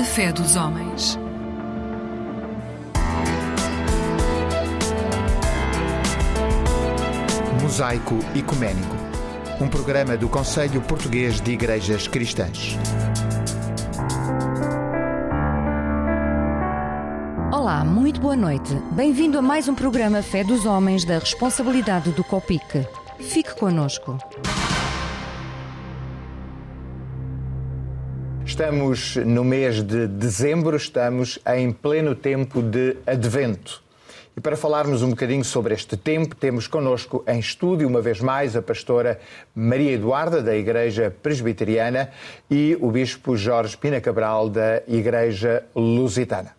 A fé dos homens. Mosaico Ecuménico, um programa do Conselho Português de Igrejas Cristãs. Olá, muito boa noite. Bem-vindo a mais um programa Fé dos Homens da responsabilidade do COPIC. Fique conosco. Estamos no mês de dezembro, estamos em pleno tempo de advento. E para falarmos um bocadinho sobre este tempo, temos connosco em estúdio, uma vez mais, a pastora Maria Eduarda, da Igreja Presbiteriana, e o Bispo Jorge Pina Cabral, da Igreja Lusitana.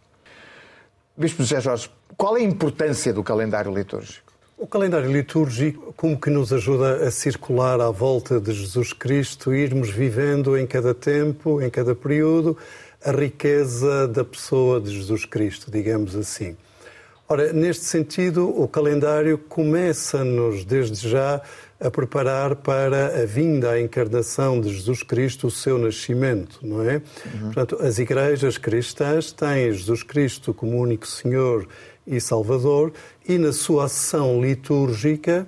Bispo José Jorge, qual é a importância do calendário litúrgico? O calendário litúrgico, como que nos ajuda a circular à volta de Jesus Cristo, irmos vivendo em cada tempo, em cada período, a riqueza da pessoa de Jesus Cristo, digamos assim. Ora, neste sentido, o calendário começa-nos desde já a preparar para a vinda, a encarnação de Jesus Cristo, o seu nascimento, não é? Uhum. Portanto, as igrejas cristãs têm Jesus Cristo como único Senhor e Salvador e na sua ação litúrgica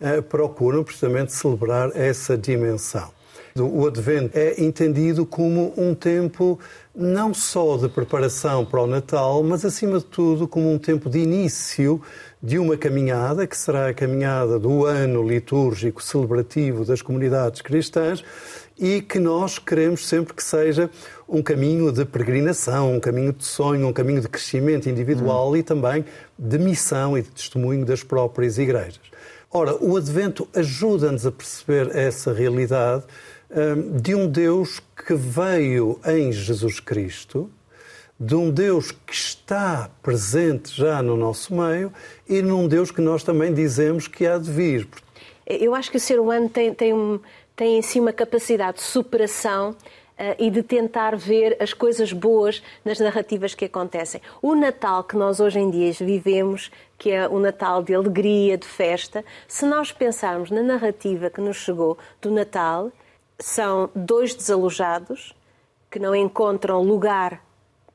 eh, procuram precisamente celebrar essa dimensão. O Advento é entendido como um tempo não só de preparação para o Natal, mas acima de tudo como um tempo de início de uma caminhada, que será a caminhada do ano litúrgico celebrativo das comunidades cristãs e que nós queremos sempre que seja um caminho de peregrinação, um caminho de sonho, um caminho de crescimento individual hum. e também de missão e de testemunho das próprias igrejas. Ora, o Advento ajuda-nos a perceber essa realidade Hum, de um Deus que veio em Jesus Cristo, de um Deus que está presente já no nosso meio e num Deus que nós também dizemos que há de vir. Eu acho que o ser humano tem, tem, tem em si uma capacidade de superação Uh, e de tentar ver as coisas boas nas narrativas que acontecem. O Natal que nós hoje em dia vivemos, que é o Natal de alegria, de festa, se nós pensarmos na narrativa que nos chegou do Natal, são dois desalojados que não encontram lugar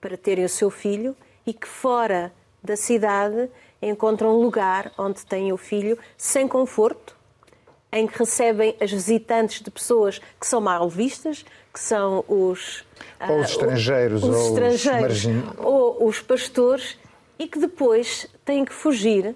para terem o seu filho e que fora da cidade encontram lugar onde têm o filho sem conforto, em que recebem as visitantes de pessoas que são mal vistas, que são os ou os estrangeiros, os ou, estrangeiros os ou os pastores e que depois têm que fugir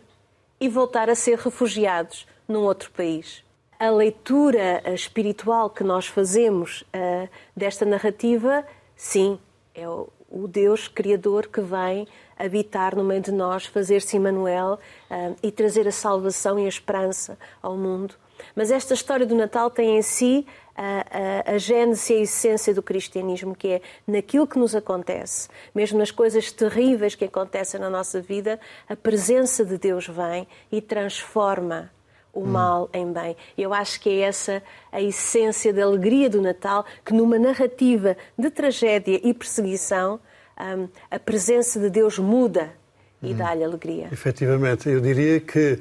e voltar a ser refugiados num outro país a leitura espiritual que nós fazemos uh, desta narrativa, sim, é o, o, Deus Criador que vem habitar no meio de nós, fazer-se Emmanuel uh, e trazer a salvação e a esperança ao mundo. Mas esta história do Natal tem em si a, a, a gênese e a essência do cristianismo, que é naquilo que nos acontece, mesmo nas coisas terríveis que acontecem na nossa vida, a presença de Deus vem e transforma o mal em bem. Eu acho que é essa a essência da alegria do Natal, que numa narrativa de tragédia e perseguição, um, a presença de Deus muda e hum. dá-lhe alegria. Efetivamente, eu diria que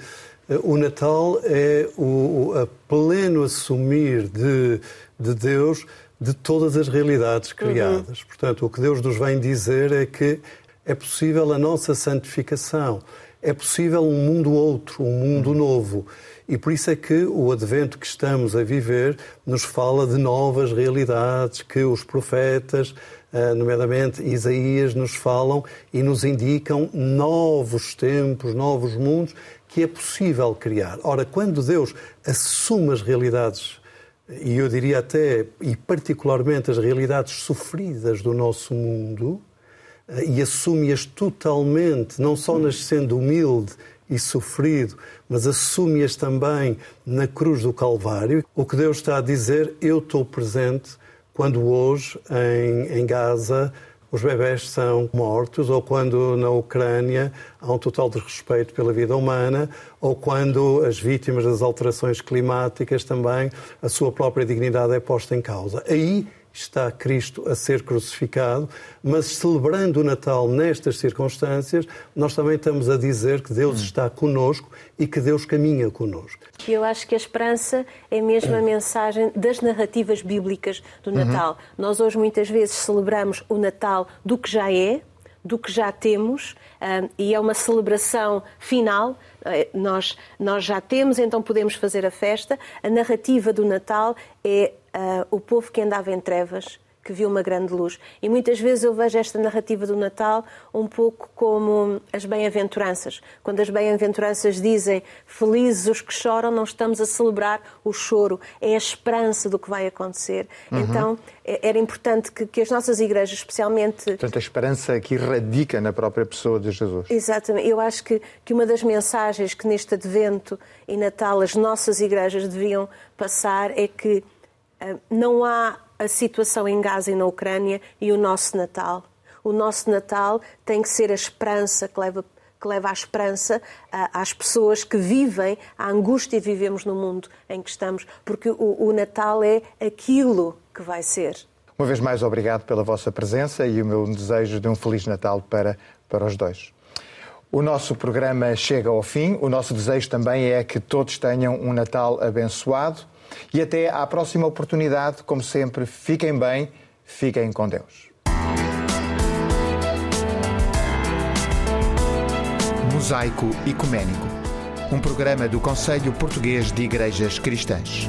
o Natal é o, a pleno assumir de, de Deus de todas as realidades uhum. criadas. Uhum. Portanto, o que Deus nos vem dizer é que é possível a nossa santificação, é possível um mundo outro, um mundo uhum. novo. E por isso é que o advento que estamos a viver nos fala de novas realidades que os profetas, eh, nomeadamente Isaías, nos falam e nos indicam novos tempos, novos mundos que é possível criar. Ora, quando Deus assume as realidades, e eu diria até, e particularmente as realidades sofridas do nosso mundo, eh, e assume-as totalmente, não só nascendo humilde e sofrido, mas assume-as também na cruz do Calvário. O que Deus está a dizer, eu estou presente quando hoje em, em Gaza os bebés são mortos, ou quando na Ucrânia há um total desrespeito pela vida humana, ou quando as vítimas das alterações climáticas também, a sua própria dignidade é posta em causa. Aí está Cristo a ser crucificado, mas celebrando o Natal nestas circunstâncias, nós também estamos a dizer que Deus hum. está conosco e que Deus caminha conosco. Eu acho que a esperança é mesmo a mensagem das narrativas bíblicas do uhum. Natal. Uhum. Nós hoje muitas vezes celebramos o Natal do que já é, do que já temos, um, e é uma celebração final. Eh, nós, nós já temos, então podemos fazer a festa. A narrativa do Natal é uh, o povo que andava em trevas que viu uma grande luz. E muitas vezes eu vejo esta narrativa do Natal um pouco como as bem-aventuranças. Quando as bem-aventuranças dizem felizes os que choram, não estamos a celebrar o choro, é a esperança do que vai acontecer. Uhum. Então é, era importante que, que, as nossas igrejas, especialmente. Portanto, a esperança que radica na própria pessoa de Jesus. Exatamente. Eu acho que, que uma das mensagens que neste Advento e Natal as nossas igrejas deviam passar é que não há a situação em Gaza e na Ucrânia e o nosso Natal. O nosso Natal tem que ser a esperança que leva que leva a esperança às pessoas que vivem a angústia que vivemos no mundo em que estamos, porque o, o Natal é aquilo que vai ser. Uma vez mais, obrigado pela vossa presença e o meu desejo de um Feliz Natal para, para os dois. O nosso programa chega ao fim. O nosso desejo também é que todos tenham um Natal abençoado e até à próxima oportunidade, como sempre, fiquem bem, fiquem com Deus. Mosaico Ecuménico, um programa do Conselho Português de Igrejas Cristãs.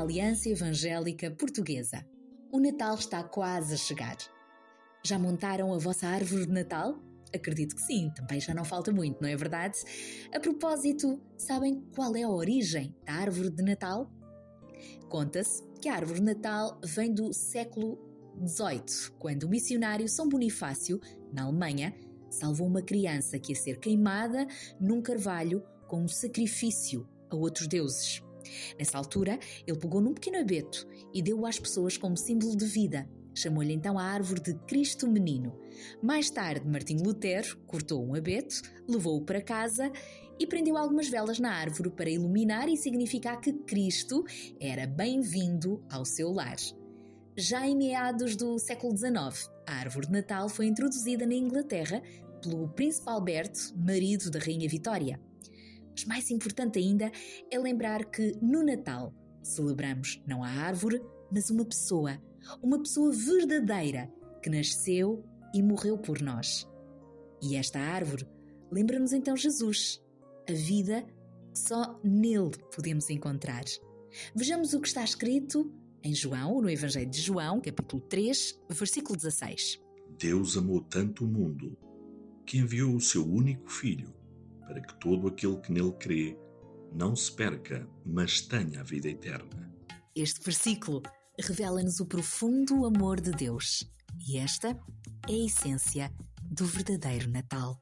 Aliança Evangélica Portuguesa. O Natal está quase a chegar. Já montaram a vossa árvore de Natal? Acredito que sim, também já não falta muito, não é verdade? A propósito, sabem qual é a origem da árvore de Natal? Conta-se que a árvore de Natal vem do século XVIII, quando o missionário São Bonifácio, na Alemanha, salvou uma criança que ia ser queimada num carvalho com um sacrifício a outros deuses. Nessa altura, ele pegou num pequeno abeto e deu-o às pessoas como símbolo de vida. Chamou-lhe então a árvore de Cristo Menino. Mais tarde, Martinho Lutero cortou um abeto, levou-o para casa e prendeu algumas velas na árvore para iluminar e significar que Cristo era bem-vindo ao seu lar. Já em meados do século XIX, a árvore de Natal foi introduzida na Inglaterra pelo Príncipe Alberto, marido da Rainha Vitória. Mas mais importante ainda é lembrar que no Natal celebramos não a árvore, mas uma pessoa, uma pessoa verdadeira que nasceu e morreu por nós. E esta árvore lembra-nos então Jesus, a vida que só nele podemos encontrar. Vejamos o que está escrito em João, no Evangelho de João, capítulo 3, versículo 16. Deus amou tanto o mundo que enviou o seu único filho para que todo aquele que nele crê não se perca, mas tenha a vida eterna. Este versículo revela-nos o profundo amor de Deus e esta é a essência do verdadeiro Natal.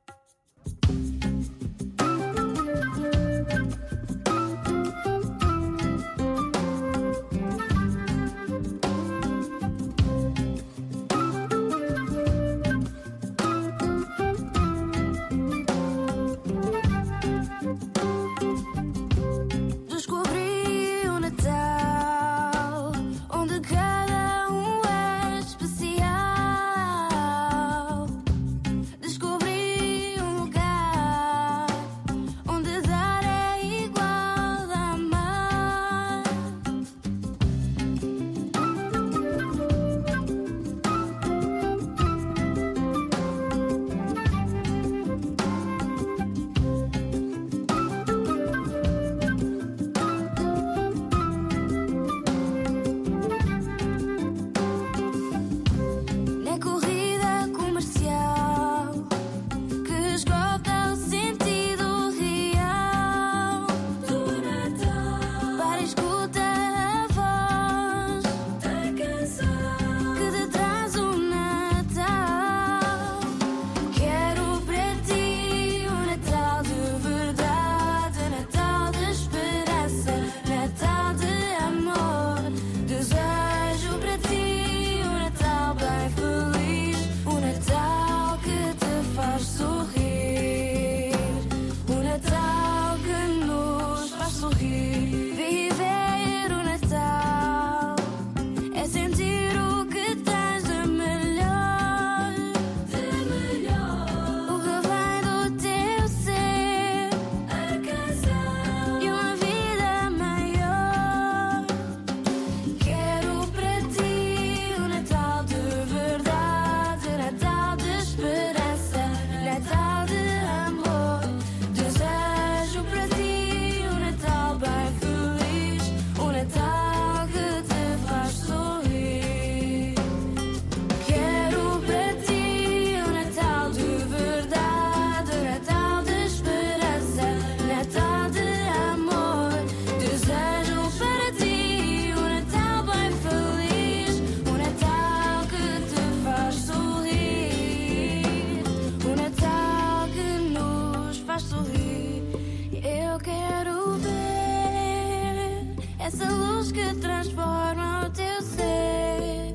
Essa luz que transforma o teu ser.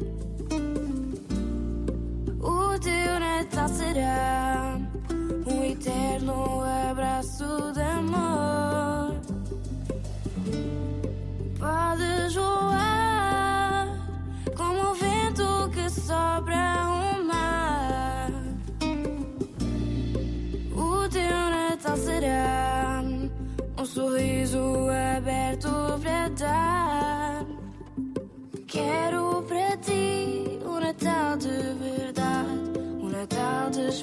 O teu Natal será um eterno abraço de amor. Pode voar como o vento que sopra o mar. O teu Natal será um sorriso.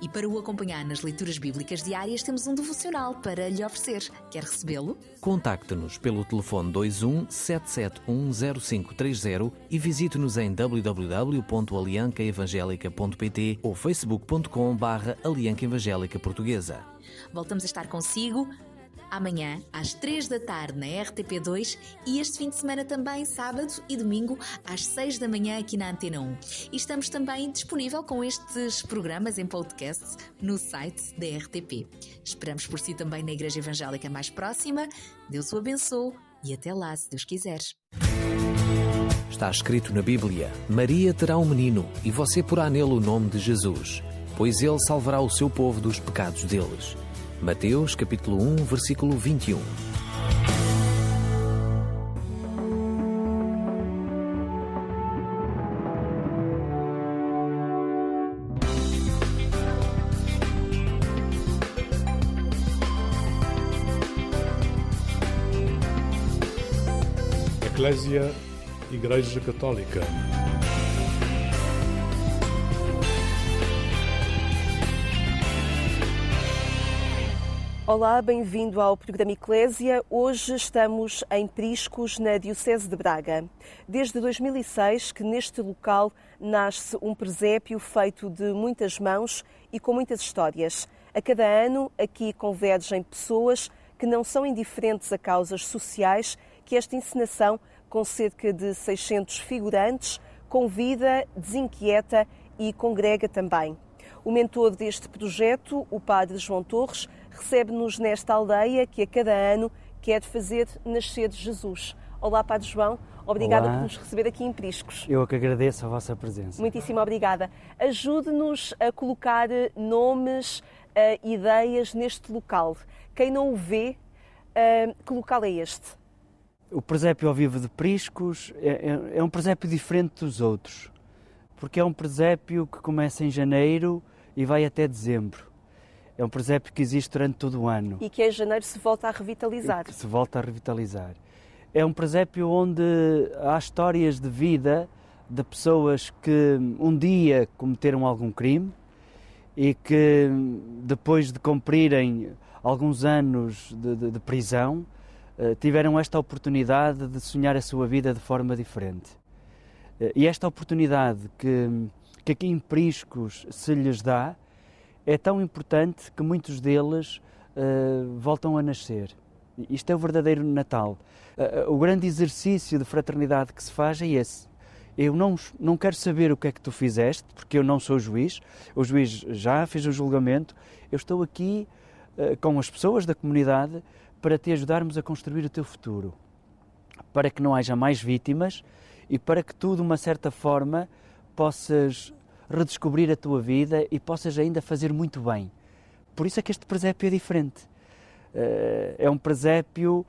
e para o acompanhar nas leituras bíblicas diárias temos um devocional para lhe oferecer. Quer recebê-lo? Contacte-nos pelo telefone 21 7710530 e visite-nos em www.aliancaevangelica.pt ou facebook.com barra Alianca Evangélica Portuguesa. Voltamos a estar consigo amanhã às 3 da tarde na RTP2 e este fim de semana também, sábado e domingo, às 6 da manhã aqui na Antena 1. E estamos também disponível com estes programas em podcast no site da RTP. Esperamos por si também na Igreja Evangélica mais próxima. Deus o abençoe e até lá, se Deus quiser. Está escrito na Bíblia: Maria terá um menino e você porá nele o nome de Jesus, pois ele salvará o seu povo dos pecados deles. Mateus capítulo 1, versículo 21. Eclésia Igreja Católica. Olá, bem-vindo ao programa Eclésia. Hoje estamos em Priscos, na Diocese de Braga. Desde 2006 que neste local nasce um presépio feito de muitas mãos e com muitas histórias. A cada ano aqui convergem pessoas que não são indiferentes a causas sociais que esta encenação, com cerca de 600 figurantes, convida, desinquieta e congrega também. O mentor deste projeto, o Padre João Torres, recebe-nos nesta aldeia que a cada ano quer fazer nascer Jesus. Olá, Padre João. Obrigada Olá. por nos receber aqui em Priscos. Eu é que agradeço a vossa presença. Muitíssimo obrigada. Ajude-nos a colocar nomes, uh, ideias neste local. Quem não o vê, uh, que local é este? O presépio ao vivo de Priscos é, é, é um presépio diferente dos outros, porque é um presépio que começa em janeiro e vai até dezembro. É um presépio que existe durante todo o ano. E que em janeiro se volta a revitalizar. Se volta a revitalizar. É um presépio onde há histórias de vida de pessoas que um dia cometeram algum crime e que depois de cumprirem alguns anos de, de, de prisão tiveram esta oportunidade de sonhar a sua vida de forma diferente. E esta oportunidade que, que aqui em Priscos se lhes dá é tão importante que muitos deles uh, voltam a nascer. Isto é o verdadeiro Natal. Uh, o grande exercício de fraternidade que se faz é esse. Eu não, não quero saber o que é que tu fizeste, porque eu não sou juiz. O juiz já fez o julgamento. Eu estou aqui uh, com as pessoas da comunidade para te ajudarmos a construir o teu futuro, para que não haja mais vítimas e para que tu, de uma certa forma, possas redescobrir a tua vida e possas ainda fazer muito bem. Por isso é que este presépio é diferente. É um presépio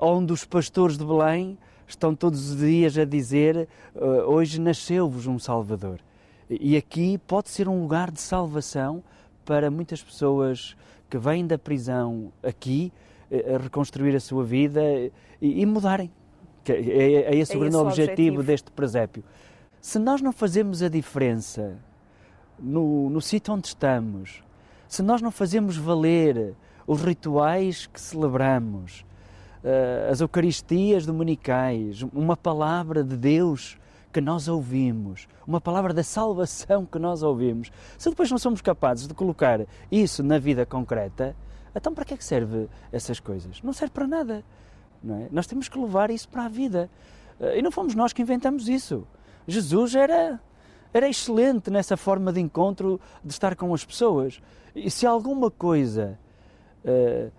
onde os pastores de Belém estão todos os dias a dizer: Hoje nasceu-vos um Salvador. E aqui pode ser um lugar de salvação para muitas pessoas que vêm da prisão aqui a reconstruir a sua vida e, mudarem. É, é esse é o grande objetivo, objetivo deste presépio. Se nós não fazemos a diferença no, no sítio onde estamos, se nós não fazemos valer os rituais que celebramos, as Eucaristias dominicais, uma palavra de Deus que nós ouvimos, uma palavra da salvação que nós ouvimos, se depois não somos capazes de colocar isso na vida concreta, Então, para que é que serve essas coisas? Não serve para nada. Não é? Nós temos que levar isso para a vida. Eh, e não fomos nós que inventamos isso. Jesus era, era excelente nessa forma de encontro, de estar com as pessoas. E se alguma coisa uh,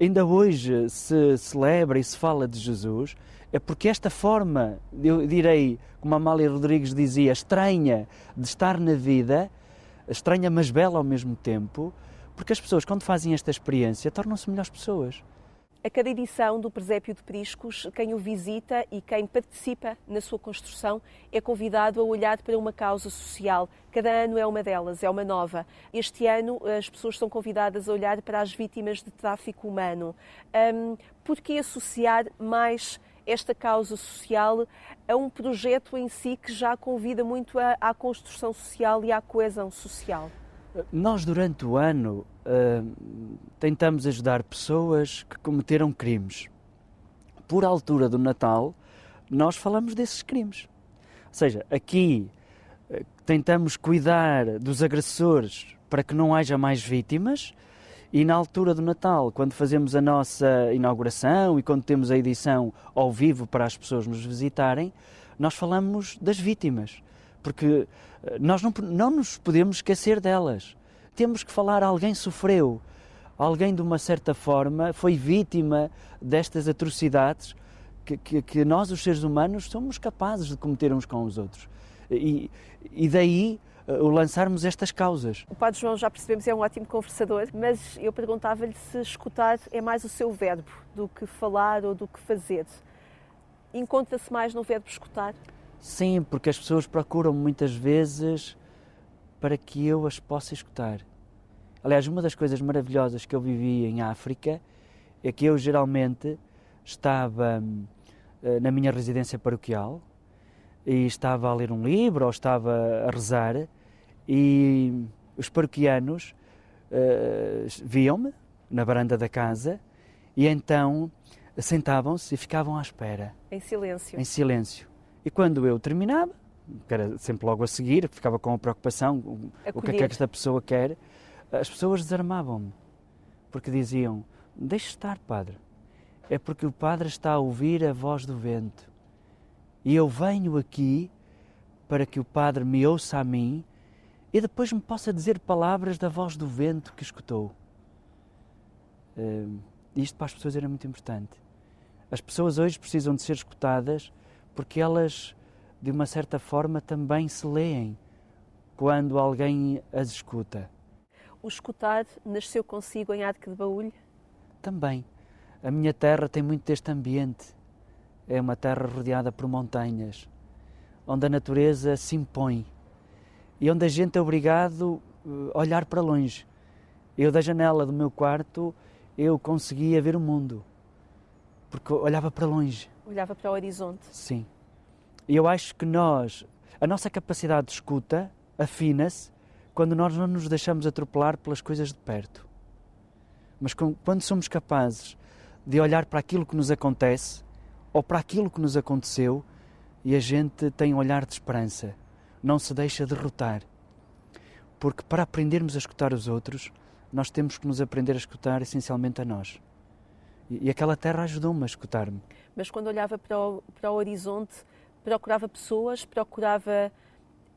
ainda hoje se celebra e se fala de Jesus, é porque esta forma, eu direi, como a Amália Rodrigues dizia, estranha de estar na vida, estranha mas bela ao mesmo tempo, porque as pessoas, quando fazem esta experiência, tornam-se melhores pessoas. A cada edição do Presépio de Priscos, quem o visita e quem participa na sua construção é convidado a olhar para uma causa social. Cada ano é uma delas, é uma nova. Este ano as pessoas são convidadas a olhar para as vítimas de tráfico humano. Um, por que associar mais esta causa social a um projeto em si que já convida muito à, à construção social e à coesão social? Nós, durante o ano, uh, tentamos ajudar pessoas que cometeram crimes. Por altura do Natal, nós falamos desses crimes. Ou seja, aqui uh, tentamos cuidar dos agressores para que não haja mais vítimas. E na altura do Natal, quando fazemos a nossa inauguração e quando temos a edição ao vivo para as pessoas nos visitarem, nós falamos das vítimas porque eh, nós não, não nos podemos esquecer delas. Temos que falar, alguém sofreu, alguém de uma certa forma foi vítima destas atrocidades que, que, que nós, os seres humanos, somos capazes de cometer uns com os outros. E, e daí eh, o lançarmos estas causas. O Padre João, já percebemos, é um ótimo conversador, mas eu perguntava-lhe se escutar é mais o seu verbo do que falar ou do que fazer. Encontra-se mais no verbo escutar? Sim, porque as pessoas procuram muitas vezes para que eu as possa escutar. Aliás, uma das coisas maravilhosas que eu vivi em África é que eu geralmente estava uh, na minha residência paroquial e estava a ler um livro ou estava a rezar e os paroquianos uh, viam-me na varanda da casa e então sentavam-se e ficavam à espera. Em silêncio. Em silêncio. E quando eu terminava, que era sempre logo a seguir, ficava com a preocupação, Acolher. o que é que esta pessoa quer, as pessoas desarmavam-me, porque diziam, deixe estar, padre, é porque o padre está a ouvir a voz do vento. E eu venho aqui para que o padre me ouça a mim e depois me possa dizer palavras da voz do vento que escutou. Uh, isto para as pessoas era muito importante. As pessoas hoje precisam de ser escutadas porque elas, de uma certa forma, também se leem quando alguém as escuta. O escutar nasceu consigo em Arque de Baúlho? Também. A minha terra tem muito deste ambiente. É uma terra rodeada por montanhas, onde a natureza se impõe e onde a gente é obrigado a olhar para longe. Eu, da janela do meu quarto, eu conseguia ver o mundo, porque olhava para longe olhava para o horizonte. Sim. E eu acho que nós, a nossa capacidade de escuta afina-se quando nós não nos deixamos atropelar pelas coisas de perto. Mas quando somos capazes de olhar para aquilo que nos acontece ou para aquilo que nos aconteceu e a gente tem um olhar de esperança, não se deixa derrotar. Porque para aprendermos a escutar os outros, nós temos que nos aprender a escutar essencialmente a nós. E, e aquela terra ajudou-me a escutar-me mas quando olhava para o, para o horizonte, procurava pessoas, procurava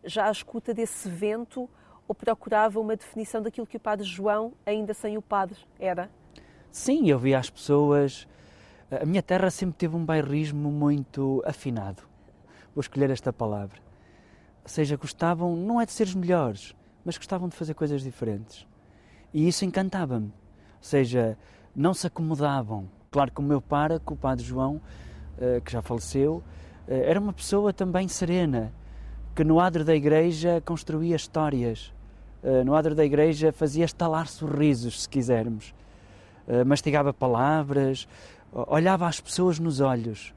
já a escuta desse vento ou procurava uma definição daquilo que o Padre João, ainda sem o Padre, era? Sim, eu via as pessoas. A minha terra sempre teve um bairrismo muito afinado. Vou escolher esta palavra. Ou seja, gostavam, não é de ser os melhores, mas gostavam de fazer coisas diferentes. E isso encantava-me. Ou seja, não se acomodavam. Claro que o meu pároco, o Padre João, eh, que já faleceu, eh, era uma pessoa também serena, que no adro da igreja construía histórias, eh, no adro da igreja fazia estalar sorrisos, se quisermos, mastigava palavras, olhava as pessoas nos olhos.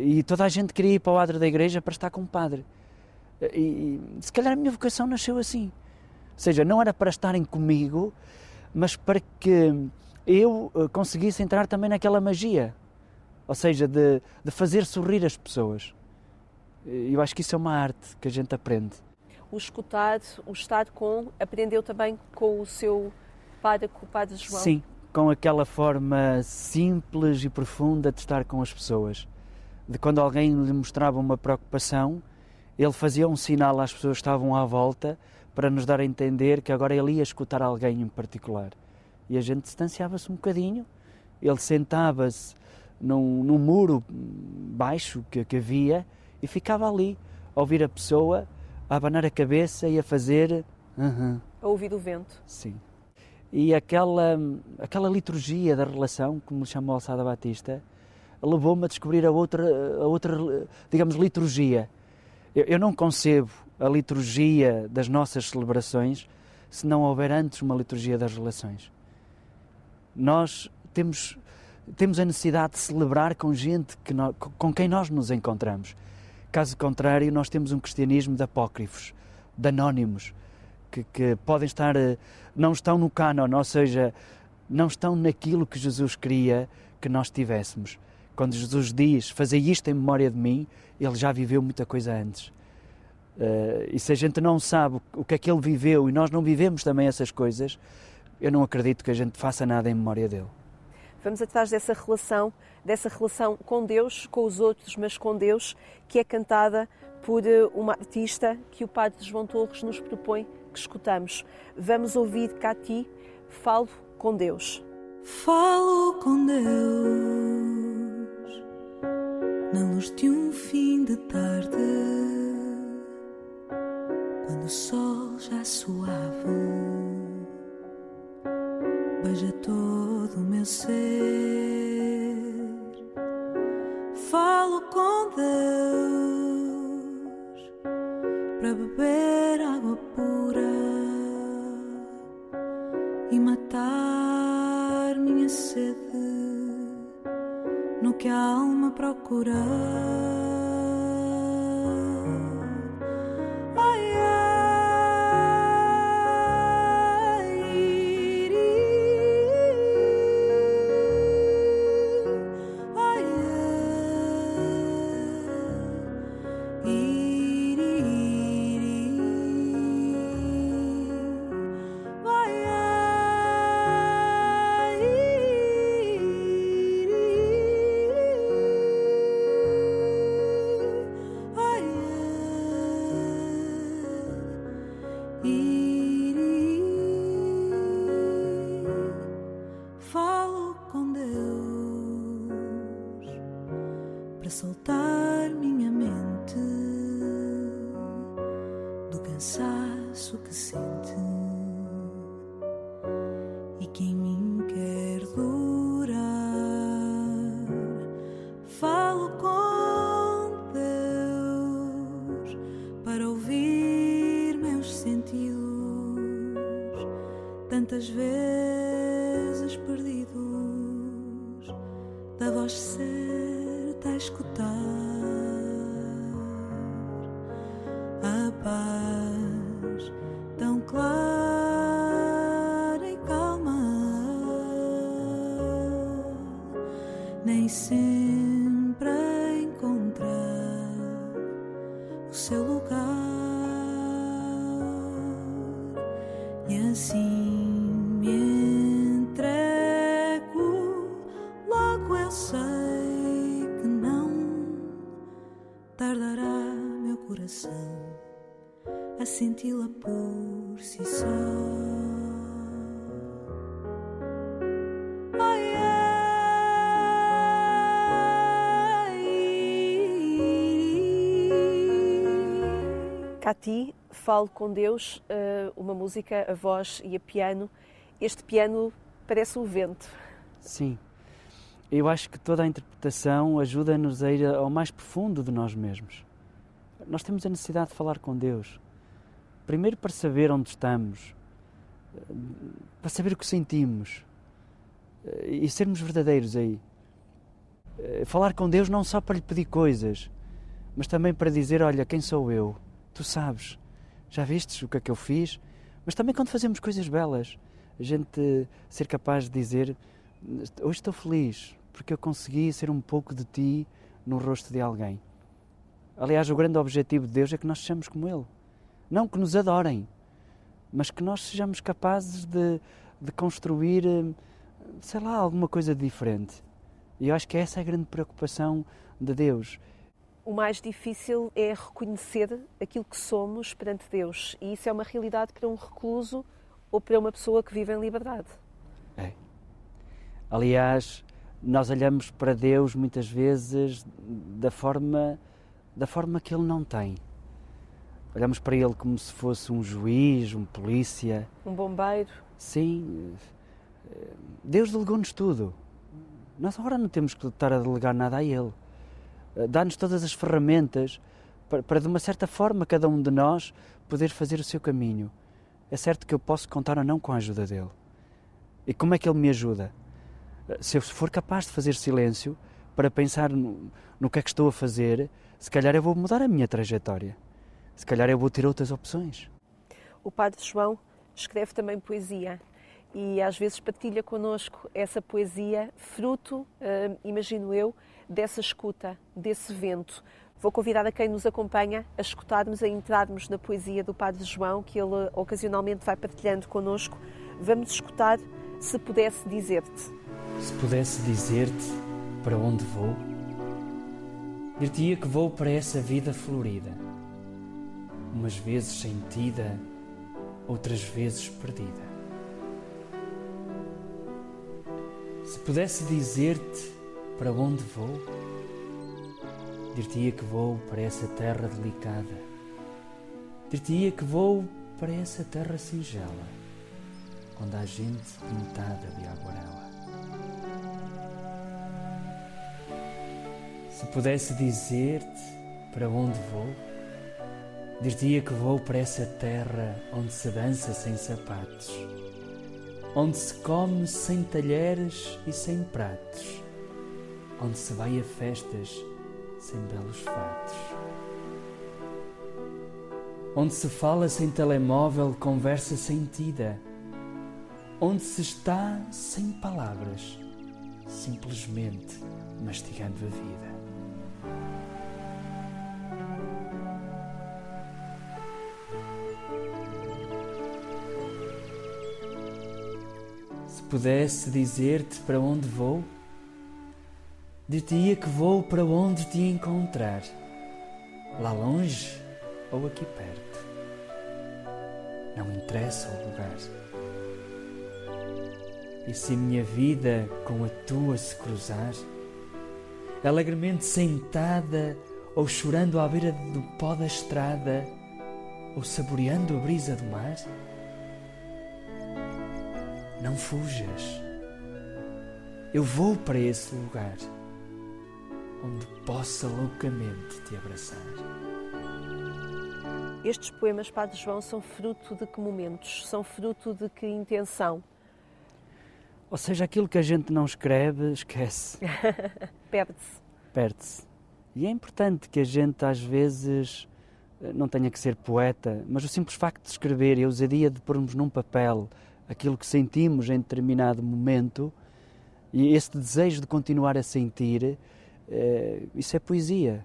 E toda a gente queria ir para o adro da igreja para estar com o padre. E se calhar a minha vocação nasceu assim. Ou seja, não era para estarem comigo, mas para que eu uh, conseguisse entrar também naquela magia, ou seja, de, de fazer sorrir as pessoas. Eu acho que isso é uma arte que a gente aprende. O escutar, o estar com, aprendeu também com o seu padre, com o Padre João. Sim, com aquela forma simples e profunda de estar com as pessoas. De quando alguém lhe mostrava uma preocupação, ele fazia um sinal às pessoas que estavam à volta para nos dar a entender que agora ele ia escutar alguém em particular. E a gente distanciava-se um bocadinho, ele sentava-se num, num, muro baixo que, que havia e ficava ali a ouvir a pessoa a abanar a cabeça e a fazer. Uhum. A ouvir o vento. Sim. E aquela, aquela liturgia da relação, como chamou Alçada Batista, levou-me a descobrir a outra, a outra digamos, liturgia. Eu, eu não concebo a liturgia das nossas celebrações se não houver antes uma liturgia das relações. Nós temos, temos a necessidade de celebrar com gente que nós, com quem nós nos encontramos. Caso contrário, nós temos um cristianismo de apócrifos, de anónimos, que, que podem estar, eh, não estão no cânon, ou seja, não estão naquilo que Jesus queria que nós tivéssemos. Quando Jesus diz, fazei isto em memória de mim, ele já viveu muita coisa antes. Uh, e se a gente não sabe o que é que ele viveu e nós não vivemos também essas coisas, eu não acredito que a gente faça nada em memória dele. Vamos atrás dessa relação, dessa relação com Deus, com os outros, mas com Deus, que é cantada por eh, uma artista que o Padre João Torres nos propõe que escutamos. Vamos ouvir Cati, Falo com Deus. Falo com Deus na luz de um fim de tarde quando o sol já suava, ser. Falo com Deus para beber água pura e matar minha sede no que a alma procura. Cati, Falo com Deus, eh, uma música a voz e a piano. Este piano parece o vento. Sim. Eu acho que toda a interpretação ajuda-nos a ir ao mais profundo de nós mesmos. Nós temos a necessidade de falar com Deus. Primeiro para saber onde estamos, para saber o que sentimos eh, e sermos verdadeiros aí. Eh, falar com Deus não só para lhe pedir coisas, mas também para dizer: Olha, quem sou eu? Tu sabes, já vistes o que é que eu fiz? Mas também quando fazemos coisas belas, a gente ser capaz de dizer: Hoje estou feliz porque eu consegui ser um pouco de ti no rosto de alguém. Aliás, o grande objetivo de Deus é que nós sejamos como Ele. Não que nos adorem, mas que nós sejamos capazes de, de construir, eh, sei lá, alguma coisa diferente. E eu acho que essa é a grande preocupação de Deus. O mais difícil é reconhecer aquilo que somos perante Deus. E isso é uma realidade para um recluso ou para uma pessoa que vive em liberdade. É. Aliás, nós olhamos para Deus muitas vezes da forma, da forma que Ele não tem. Olhamos para Ele como se fosse um juiz, um polícia. Um bombeiro. Sim. Deus delegou-nos tudo. Nós agora não temos que estar a delegar nada a Ele. Dá-nos todas as ferramentas para, para, de uma certa forma, cada um de nós poder fazer o seu caminho. É certo que eu posso contar ou não com a ajuda dele. E como é que ele me ajuda? Se eu for capaz de fazer silêncio para pensar no, no que é que estou a fazer, se calhar eu vou mudar a minha trajetória. Se calhar eu vou ter outras opções. O Padre João escreve também poesia e às vezes partilha connosco essa poesia, fruto, uh, imagino eu, dessa escuta, desse vento. Vou convidar a quem nos acompanha a escutarmos, a entrarmos na poesia do Padre João, que ele ocasionalmente vai partilhando connosco. Vamos escutar Se Pudesse Dizer-te. Se pudesse dizer-te para onde vou, dir-te-ia que vou para essa vida florida, umas vezes sentida, outras vezes perdida. Se pudesse dizer-te para onde vou, dir-te-ia que vou para essa terra delicada, dir-te-ia que vou para essa terra singela, onde há gente pintada de aguarela. Se pudesse dizer-te para onde vou, dir-te-ia que vou para essa terra onde se dança sem sapatos, onde se come sem talheres e sem pratos, onde se vai a festas sem belos fatos, onde se fala sem telemóvel, conversa sentida, onde se está sem palavras, simplesmente mastigando a vida. Se pudesse dizer-te para onde vou, dir-te-ia que vou para onde te encontrar, lá longe ou aqui perto. Não interessa o lugar. E se minha vida com a tua se cruzar, alegremente sentada ou chorando à beira do pó da estrada, ou saboreando a brisa do mar, não fujas. Eu vou para esse lugar onde possa loucamente te abraçar. Estes poemas, Padre João, são fruto de que momentos? São fruto de que intenção? Ou seja, aquilo que a gente não escreve, esquece. Perde-se. Perde-se. E é importante que a gente, às vezes, não tenha que ser poeta, mas o simples facto de escrever e a ousadia de pormos num papel aquilo que sentimos em determinado momento e esse desejo de continuar a sentir, eh, isso é poesia.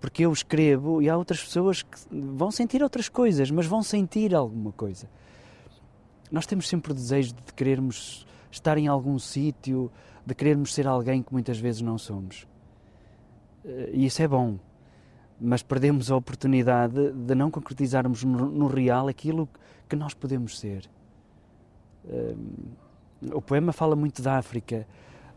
Porque eu escrevo e há outras pessoas que vão sentir outras coisas, mas vão sentir alguma coisa. Nós temos sempre o desejo de querermos estar em algum sítio, de querermos ser alguém que muitas vezes não somos. Eh, e isso é bom, mas perdemos a oportunidade de não concretizarmos no, real aquilo que nós podemos ser. Eh, o poema fala muito da África.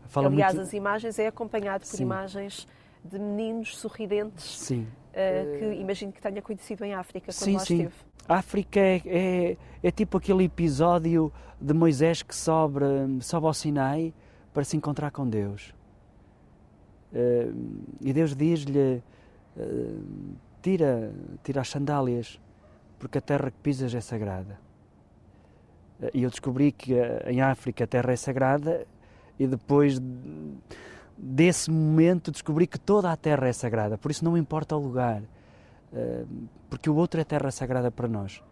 Fala Aliás, muito... as imagens é acompanhado por Sim. imagens de meninos sorridentes sim. Uh, que imagino que tenha conhecido em África quando sim, lá sim. A África é, é, é, tipo aquele episódio de Moisés que sobe, sobe ao Sinai para se encontrar com Deus. Uh, e Deus diz-lhe: uh, tira, tira as sandálias, porque a terra que pisas é sagrada. E eu descobri que em África a terra é sagrada e depois desse momento descobri que toda a terra é sagrada, por isso não importa o lugar, eh, porque o outro é terra sagrada para nós.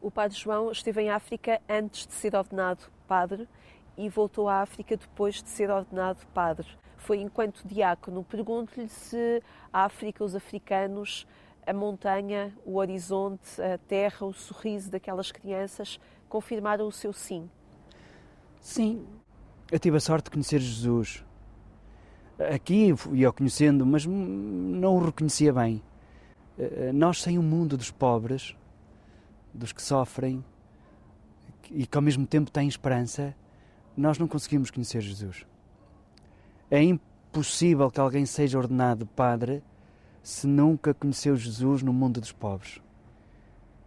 O Padre João esteve em África antes de ser ordenado padre e voltou à África depois de ser ordenado padre. Foi enquanto diácono. Pergunto-lhe se a África, os africanos, a montanha, o horizonte, a terra, o sorriso daquelas crianças confirmaram o seu sim. Sim, eu tive a sorte de conhecer Jesus. Aqui ia conhecendo, mas não o reconhecia bem. Eh, nós, sem o mundo dos pobres, dos que sofrem e que ao mesmo tempo têm esperança, nós não conseguimos conhecer Jesus. É impossível que alguém seja ordenado padre se nunca conheceu Jesus no mundo dos pobres.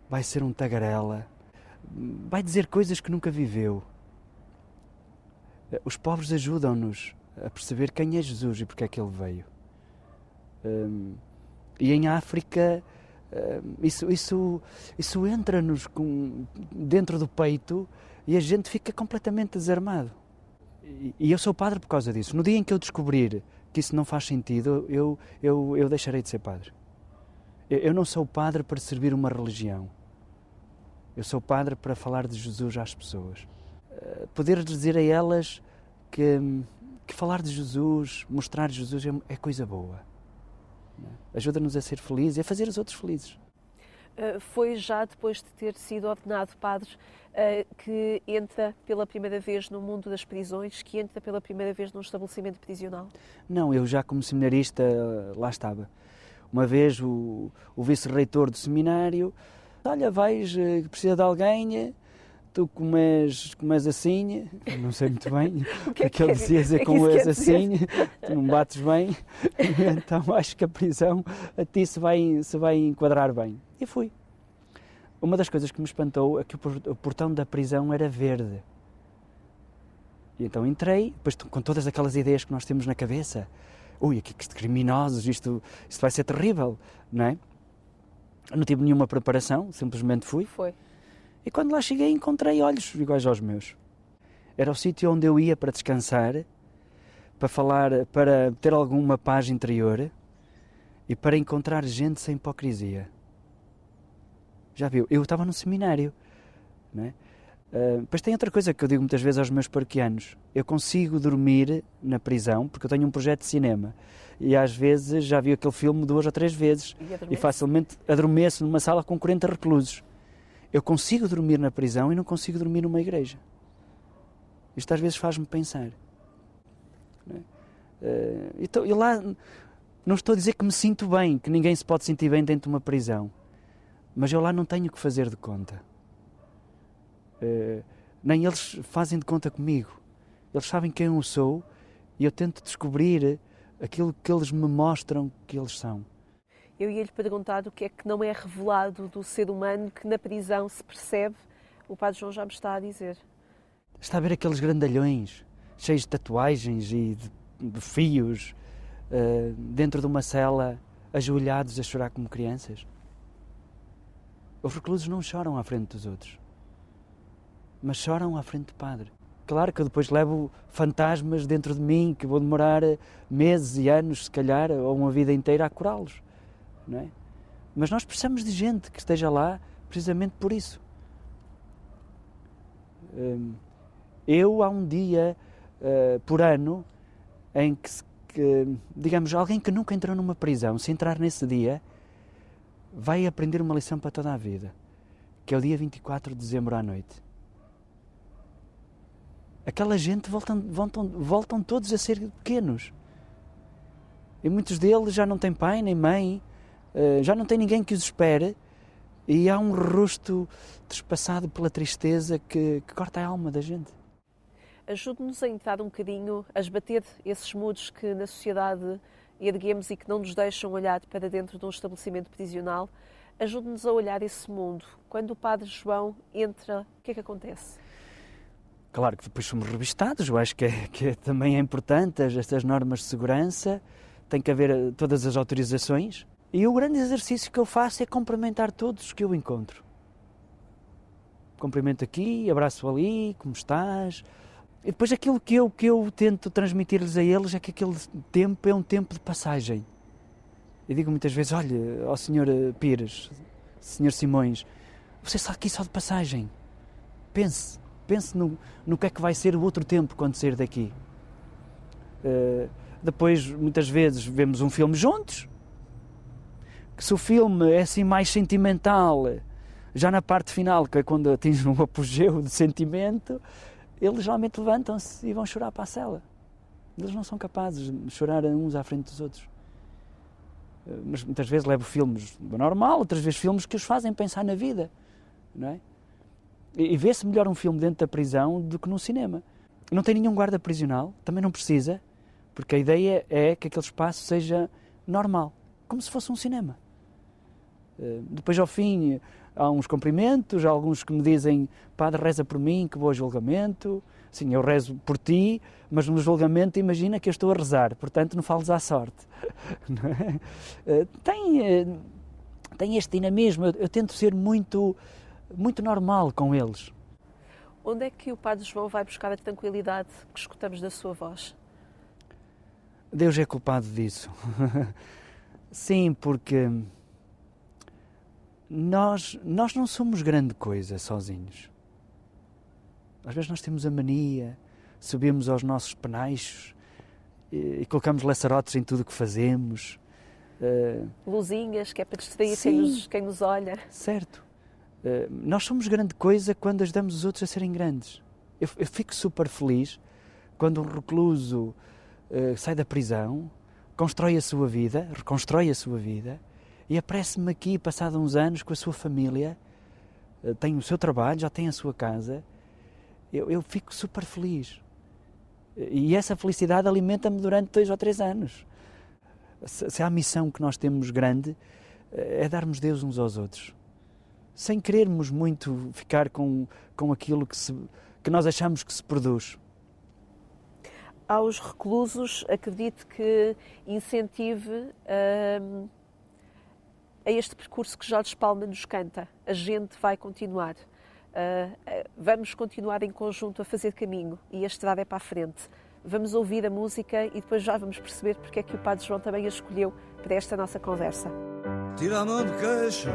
Vai ser um tagarela, vai dizer coisas que nunca viveu. Os pobres ajudam-nos a perceber quem é Jesus e porque é que ele veio. Um, e em África, um, isso, isso, isso entra-nos dentro do peito e a gente fica completamente desarmado. E, e eu sou padre por causa disso. No dia em que eu descobrir que isso não faz sentido, eu, eu, eu deixarei de ser padre. Eu, eu não sou padre para servir uma religião. Eu sou padre para falar de Jesus às pessoas. Uh, poder dizer a elas que, que falar de Jesus, mostrar Jesus é, é coisa boa. É? Ajuda-nos a ser felizes e a fazer os outros felizes. Uh, foi já depois de ter sido ordenado padre uh, que entra pela primeira vez no mundo das prisões, que entra pela primeira vez num estabelecimento prisional? Não, eu já como seminarista lá estava. Uma vez o, o vice-reitor do seminário, olha, vais, precisa de alguém, tu comes, comes assim, não sei muito bem o que é que ele dizia dizer com és assim, tu não bates bem, então acho que a prisão a ti se vai, se vai enquadrar bem. E fui. Uma das coisas que me espantou é que o portão da prisão era verde. E então entrei, depois com todas aquelas ideias que nós temos na cabeça. Ui, aqui que criminosos, isto, isto vai ser terrível, não é? Não tive nenhuma preparação, simplesmente fui. Foi. E quando lá cheguei, encontrei olhos iguais aos meus. Era o sítio onde eu ia para descansar, para falar, para ter alguma paz interior e para encontrar gente sem hipocrisia. Já viu? Eu estava no seminário, não é? Uh, depois tem outra coisa que eu digo muitas vezes aos meus paroquianos. Eu consigo dormir na prisão porque eu tenho um projeto de cinema. E às vezes já vi aquele filme duas ou três vezes e, e facilmente adormeço numa sala com 40 reclusos. Eu consigo dormir na prisão e não consigo dormir numa igreja. Isto às vezes faz-me pensar. Uh, então, e lá não estou a dizer que me sinto bem, que ninguém se pode sentir bem dentro de uma prisão, mas eu lá não tenho que fazer de conta. Uh, nem eles fazem de conta comigo. Eles sabem quem eu sou e eu tento descobrir aquilo que eles me mostram que eles são eu ia lhe perguntar o que é que não é revelado do ser humano que na prisão se percebe. O Padre João já me está a dizer. Está a ver aqueles grandalhões cheios de tatuagens e de, de fios uh, dentro de uma cela, ajoelhados a chorar como crianças? Os reclusos não choram à frente dos outros, mas choram à frente do Padre. Claro que eu depois levo fantasmas dentro de mim que vou demorar meses e anos, se calhar, ou uma vida inteira a curá-los não é? Mas nós precisamos de gente que esteja lá precisamente por isso. Hum, eu, há um dia uh, por ano em que, que, digamos, alguém que nunca entrou numa prisão, se entrar nesse dia, vai aprender uma lição para toda a vida, que é o dia 24 de dezembro à noite. Aquela gente voltam, voltam, voltam todos a ser pequenos. E muitos deles já não têm pai nem mãe, eh, já não tem ninguém que os espere e há um rosto trespassado pela tristeza que, que corta a alma da gente. Ajude-nos a entrar um bocadinho, a esbater esses muros que na sociedade erguemos e que não nos deixam olhar para dentro de um estabelecimento prisional. Ajude-nos a olhar esse mundo. Quando o Padre João entra, o que é que acontece? Claro que depois somos revistados, eu acho que, é, que é, também é importante estas normas de segurança, tem que haver eh, todas as autorizações, e o grande exercício que eu faço é cumprimentar todos os que eu encontro. Cumprimento aqui, abraço ali, como estás? E depois aquilo que eu, que eu tento transmitir-lhes a eles é que aquele tempo é um tempo de passagem. Eu digo muitas vezes, olha, ao Senhor Pires, Senhor Simões, você está aqui só de passagem. Pense, pense no, no que é que vai ser o outro tempo quando sair daqui. Uh, depois, muitas vezes, vemos um filme juntos, se o filme é assim mais sentimental, já na parte final, que é quando atinge um apogeu de sentimento, eles geralmente levantam-se e vão chorar para a cela. Eles não são capazes de chorar uns à frente dos outros. Eh, mas muitas vezes levo filmes normal, outras vezes filmes que os fazem pensar na vida. Não é? E vê-se melhor um filme dentro da prisão do que no cinema. Não tem nenhum guarda prisional, também não precisa, porque a ideia é que aquele espaço seja normal, como se fosse um cinema. Eh, depois, ao fim, há uns cumprimentos, há alguns que me dizem, Padre, reza por mim, que vou julgamento. Sim, eu rezo por ti, mas no julgamento imagina que eu estou a rezar, portanto não fales à sorte. É? Eh, tem, eh, tem este dinamismo, eu, eu tento ser muito, muito normal com eles. Onde é que o Padre João vai buscar a tranquilidade que escutamos da sua voz? Deus é culpado disso. Sim, porque nós, nós não somos grande coisa sozinhos. Às vezes nós temos a mania, subimos aos nossos penachos e, e colocamos laçarotes em tudo o que fazemos. Uh, Luzinhas, que é para distrair quem nos, quem nos olha. Certo. Uh, nós somos grande coisa quando ajudamos os outros a serem grandes. Eu, eu fico super feliz quando um recluso uh, sai da prisão, constrói a sua vida, reconstrói a sua vida e aparece-me aqui, passado uns anos, com a sua família, uh, tem o seu trabalho, já tem a sua casa. Eu, eu fico super feliz. E essa felicidade alimenta-me durante dois ou três anos. Se, se há missão que nós temos grande, é darmos Deus uns aos outros sem querermos muito ficar com, com aquilo que, se, que nós achamos que se produz. Aos reclusos, acredito que incentive hum, a este percurso que Jorge Palma nos canta. A gente vai continuar. Uh, vamos continuar em conjunto a fazer caminho e a estrada é para a frente. Vamos ouvir a música e depois já vamos perceber porque é que o Padre João também a escolheu para esta nossa conversa. Tira a mão de queixo,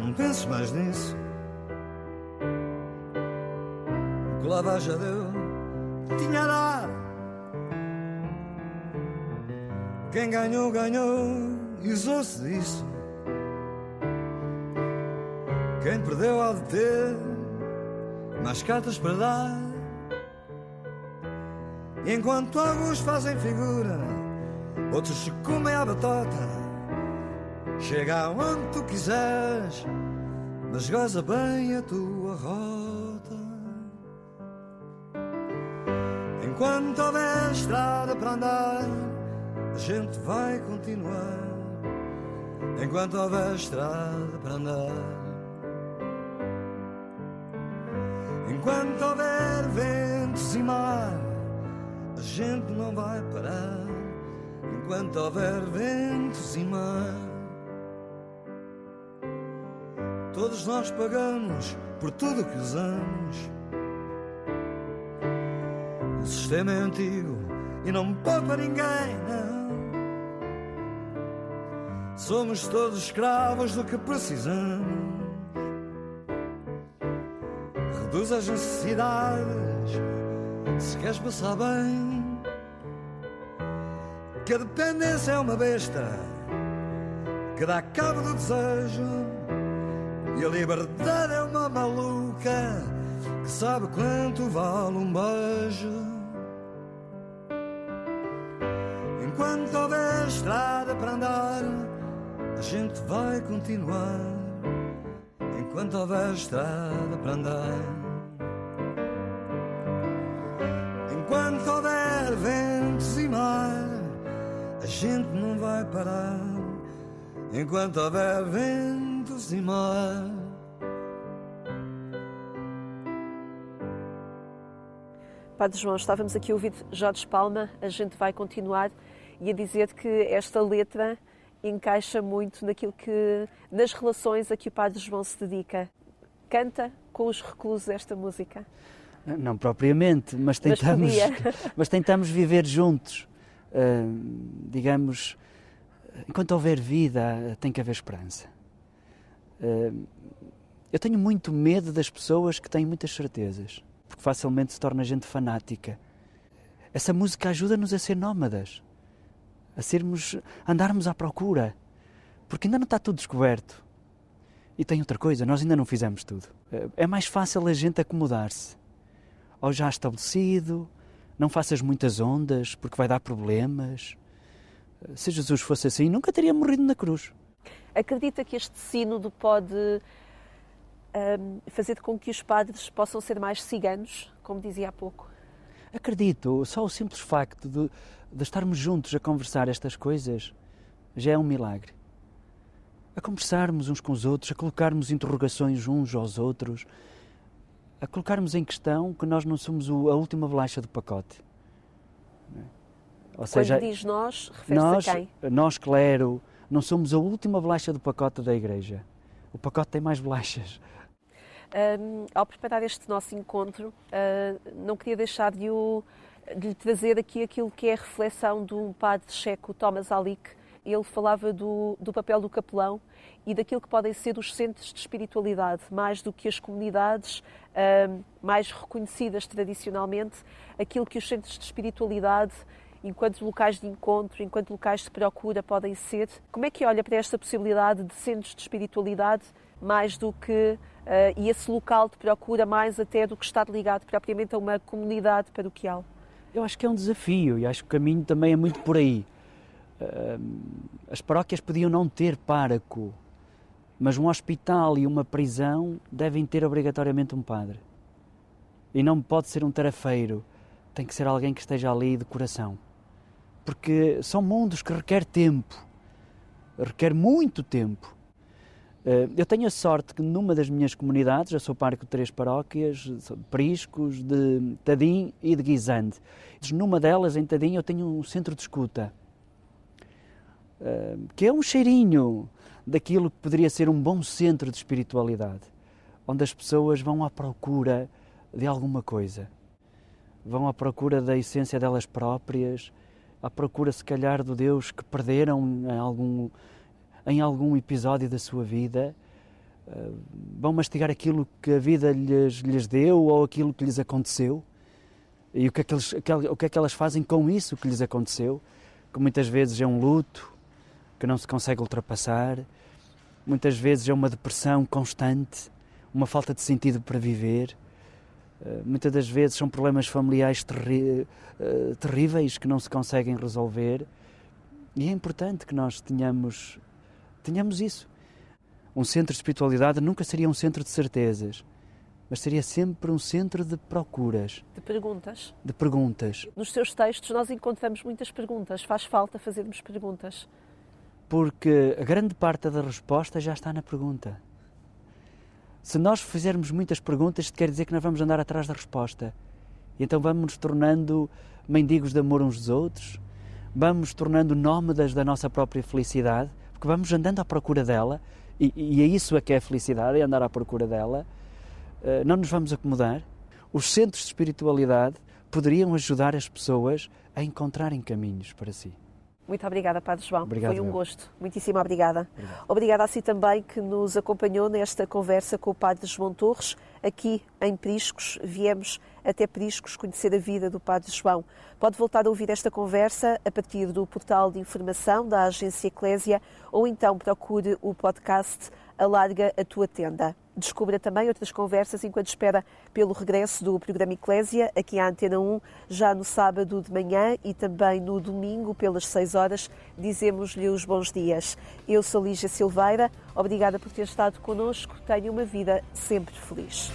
não penses mais nisso. O que lá vai já deu, tinha dar. Quem ganhou, ganhou, e usou-se disso. Quem perdeu, há de ter mais cartas para dar. E enquanto alguns fazem figura, outros se comem a batata. Chega aonde tu quiseres, mas goza bem a tua rota. Enquanto houver estrada para andar, a gente vai continuar. Enquanto houver estrada para andar. Enquanto houver ventos e mar, a gente não vai parar. Enquanto houver ventos e mar. Todos nós pagamos por tudo que usamos. O sistema é antigo e não poupa ninguém, não. Somos todos escravos do que precisamos. Reduz as necessidades se queres passar bem. Que a dependência é uma besta que dá cabo do desejo e a liberdade é uma maluca que sabe quanto vale um beijo. Enquanto houver estrada para andar, a gente vai continuar. Enquanto houver estrada para andar. Enquanto houver ventos e mar, a gente não vai parar. Enquanto houver ventos e mar. Padre João, estávamos aqui a ouvir Jorge Palma, a gente vai continuar e a dizer que esta letra encaixa muito naquilo que nas relações a que o Padre João se dedica. Canta com os reclusos esta música? Não propriamente, mas tentamos, mas, mas tentamos viver juntos. Uh, digamos, enquanto houver vida, tem que haver esperança. Eu tenho muito medo das pessoas que têm muitas certezas, porque facilmente se torna gente fanática. Essa música ajuda-nos a ser nómadas, a sermos, a andarmos à procura, porque ainda não está tudo descoberto. E tem outra coisa, nós ainda não fizemos tudo. É mais fácil a gente acomodar-se. ao já estabelecido, não faças muitas ondas porque vai dar problemas. Se Jesus fosse assim, nunca teria morrido na cruz. Acredita que este sínodo pode um, fazer com que os padres possam ser mais ciganos, como dizia há pouco? Acredito, só o simples facto de, de estarmos juntos a conversar estas coisas já é um milagre. A conversarmos uns com os outros, a colocarmos interrogações uns aos outros, a colocarmos em questão que nós não somos a última bolacha do pacote. Ou seja, Quando diz nós, refere-se nós, a quem? Nós, clero, não somos a última bolacha do pacote da Igreja. O pacote tem mais bolachas. Um, ao preparar este nosso encontro, uh, não queria deixar de, o, de lhe trazer aqui aquilo que é a reflexão do padre checo Thomas Alick. Ele falava do, do papel do capelão e daquilo que podem ser os centros de espiritualidade, mais do que as comunidades mais reconhecidas tradicionalmente, aquilo que os centros de espiritualidade enquanto locais de encontro, enquanto locais de procura podem ser. Como é que olha para esta possibilidade de centros de espiritualidade mais do que e esse local de procura mais até do que estar ligado propriamente a uma comunidade paroquial? Eu acho que é um desafio e acho que o caminho também é muito por aí. Uh, as paróquias podiam não ter páraco, mas um hospital e uma prisão devem ter obrigatoriamente um padre. E não pode ser um tarafeiro, tem que ser alguém que esteja ali de coração porque são mundos que requer tempo, requer muito tempo. Eh, eu tenho a sorte que numa das minhas comunidades, eu sou parco de três paróquias, de Priscos, de Tadim e de Guisande. Numa delas, em Tadim, eu tenho um centro de escuta, eh, que é um cheirinho daquilo que poderia ser um bom centro de espiritualidade, onde as pessoas vão à procura de alguma coisa, vão à procura da essência delas próprias, à procura, se calhar, do Deus que perderam em algum, em algum episódio da sua vida. Uh, vão mastigar aquilo que a vida lhes, lhes deu ou aquilo que lhes aconteceu. E o que, é que eles, o que é que elas fazem com isso que lhes aconteceu, que muitas vezes é um luto que não se consegue ultrapassar, muitas vezes é uma depressão constante, uma falta de sentido para viver. Eh, muitas das vezes são problemas familiares terri eh, terríveis que não se conseguem resolver e é importante que nós tenhamos, tenhamos isso. Um centro de espiritualidade nunca seria um centro de certezas, mas seria sempre um centro de procuras. De perguntas. De perguntas. Nos seus textos nós encontramos muitas perguntas. Faz falta fazermos perguntas. Porque a grande parte da resposta já está na pergunta. Se nós fizermos muitas perguntas, quer dizer que nós vamos andar atrás da resposta. E então vamos nos tornando mendigos de amor uns dos outros, vamos tornando nómadas da nossa própria felicidade, porque vamos andando à procura dela, e, e é isso é que é a felicidade, é andar à procura dela. Uh, não nos vamos acomodar. Os centros de espiritualidade poderiam ajudar as pessoas a encontrarem caminhos para si. Muito obrigada, Padre João. Obrigado, Foi um meu. gosto. Muitíssimo obrigada. Obrigado. Obrigada a si também que nos acompanhou nesta conversa com o Padre João Torres, aqui em Priscos. Viemos até Priscos conhecer a vida do Padre João. Pode voltar a ouvir esta conversa a partir do portal de informação da Agência Eclésia ou então procure o podcast Alarga a Tua Tenda. Descubra também outras conversas enquanto espera pelo regresso do programa Eclésia, aqui à Antena 1, já no sábado de manhã e também no domingo, pelas 6 horas. Dizemos-lhe os bons dias. Eu sou Lígia Silveira, obrigada por ter estado connosco. Tenha uma vida sempre feliz.